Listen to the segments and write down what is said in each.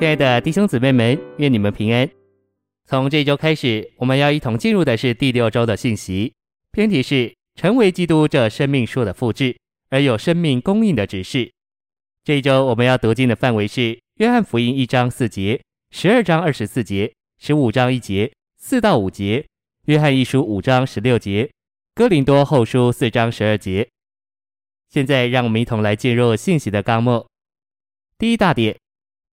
亲爱的弟兄姊妹们，愿你们平安。从这一周开始，我们要一同进入的是第六周的信息，篇题是“成为基督这生命树的复制，而有生命供应的指示”。这一周我们要读经的范围是《约翰福音》一章四节、十二章二十四节、十五章一节、四到五节、约翰一书五章十六节、哥林多后书四章十二节。现在，让我们一同来进入信息的纲目。第一大点。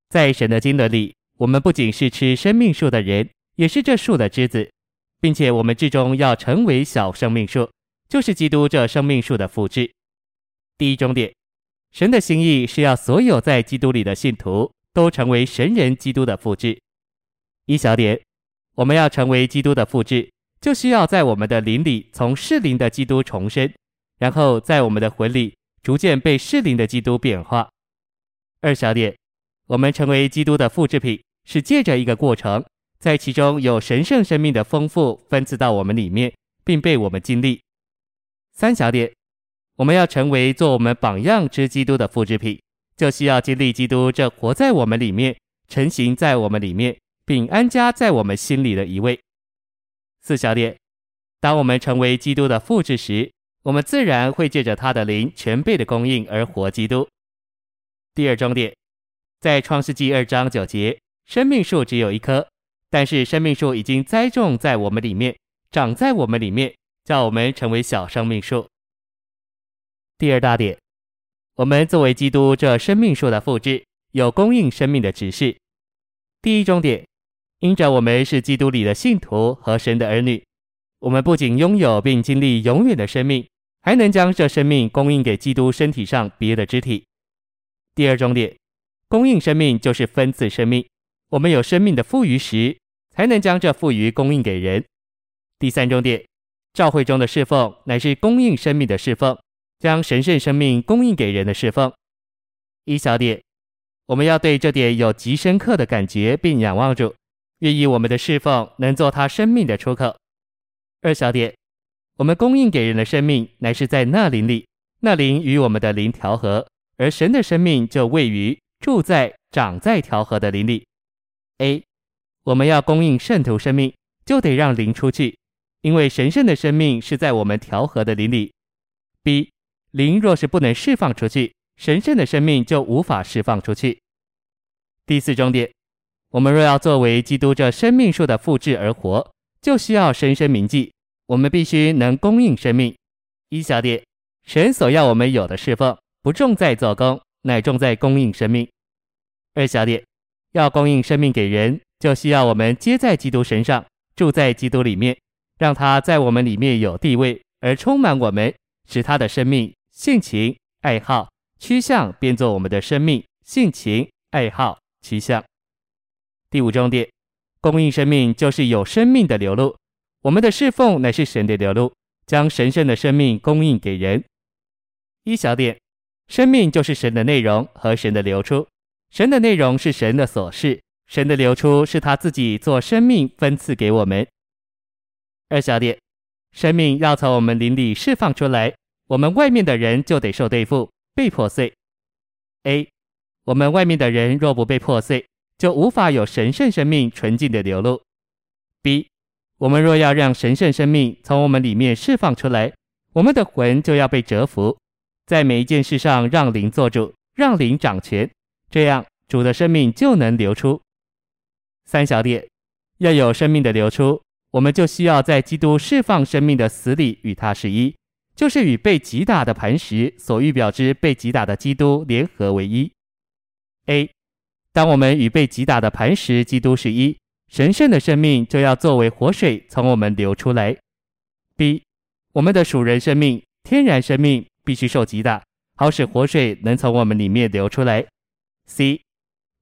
在神的经纶里，我们不仅是吃生命树的人，也是这树的枝子，并且我们至终要成为小生命树，就是基督这生命树的复制。第一重点，神的心意是要所有在基督里的信徒都成为神人基督的复制。一小点，我们要成为基督的复制，就需要在我们的灵里从世灵的基督重生，然后在我们的魂里逐渐被世灵的基督变化。二小点。我们成为基督的复制品，是借着一个过程，在其中有神圣生命的丰富分赐到我们里面，并被我们经历。三小点，我们要成为做我们榜样之基督的复制品，就需要经历基督这活在我们里面、成型在我们里面，并安家在我们心里的一位。四小点，当我们成为基督的复制时，我们自然会借着他的灵全备的供应而活基督。第二重点。在创世纪二章九节，生命树只有一棵，但是生命树已经栽种在我们里面，长在我们里面，叫我们成为小生命树。第二大点，我们作为基督这生命树的复制，有供应生命的指示。第一重点，因着我们是基督里的信徒和神的儿女，我们不仅拥有并经历永远的生命，还能将这生命供应给基督身体上别的肢体。第二重点。供应生命就是分赐生命，我们有生命的富余时，才能将这富余供应给人。第三重点，教会中的侍奉乃是供应生命的侍奉，将神圣生命供应给人的侍奉。一小点，我们要对这点有极深刻的感觉，并仰望主，愿意我们的侍奉能做他生命的出口。二小点，我们供应给人的生命乃是在那灵里，那灵与我们的灵调和，而神的生命就位于。住在长在调和的灵里。A，我们要供应圣徒生命，就得让灵出去，因为神圣的生命是在我们调和的灵里。B，灵若是不能释放出去，神圣的生命就无法释放出去。第四重点，我们若要作为基督这生命树的复制而活，就需要深深铭记，我们必须能供应生命。一小点，神所要我们有的侍奉，不重在做工。乃重在供应生命。二小点，要供应生命给人，就需要我们接在基督身上，住在基督里面，让他在我们里面有地位，而充满我们，使他的生命、性情、爱好、趋向变作我们的生命、性情、爱好、趋向。第五重点，供应生命就是有生命的流露，我们的侍奉乃是神的流露，将神圣的生命供应给人。一小点。生命就是神的内容和神的流出，神的内容是神的所示，神的流出是他自己做生命分赐给我们。二小点，生命要从我们灵里释放出来，我们外面的人就得受对付，被破碎。A，我们外面的人若不被破碎，就无法有神圣生命纯净的流露。B，我们若要让神圣生命从我们里面释放出来，我们的魂就要被折服。在每一件事上让灵做主，让灵掌权，这样主的生命就能流出。三小点，要有生命的流出，我们就需要在基督释放生命的死里与他是一，就是与被击打的磐石所预表之被击打的基督联合为一。A，当我们与被击打的磐石基督是一，神圣的生命就要作为活水从我们流出来。B，我们的属人生命、天然生命。必须受击打，好使活水能从我们里面流出来。C，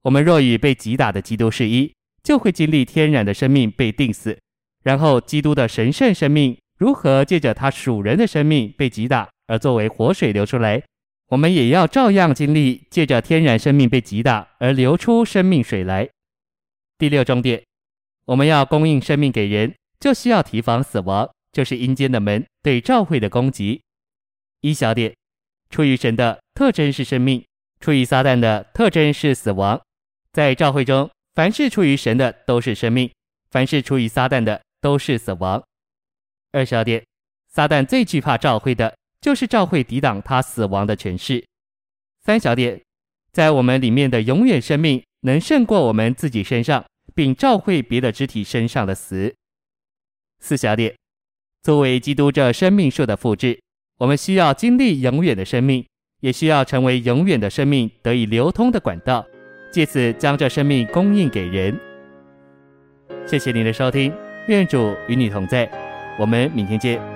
我们若与被击打的基督是一，就会经历天然的生命被定死，然后基督的神圣生命如何借着他属人的生命被击打而作为活水流出来，我们也要照样经历借着天然生命被击打而流出生命水来。第六重点，我们要供应生命给人，就需要提防死亡，就是阴间的门对教会的攻击。一小点，出于神的特征是生命，出于撒旦的特征是死亡。在教会中，凡是出于神的都是生命，凡是出于撒旦的都是死亡。二小点，撒旦最惧怕召会的，就是召会抵挡他死亡的权势。三小点，在我们里面的永远生命，能胜过我们自己身上，并召会别的肢体身上的死。四小点，作为基督这生命树的复制，我们需要经历永远的生命，也需要成为永远的生命得以流通的管道。借此将这生命供应给人。谢谢您的收听，愿主与你同在，我们明天见。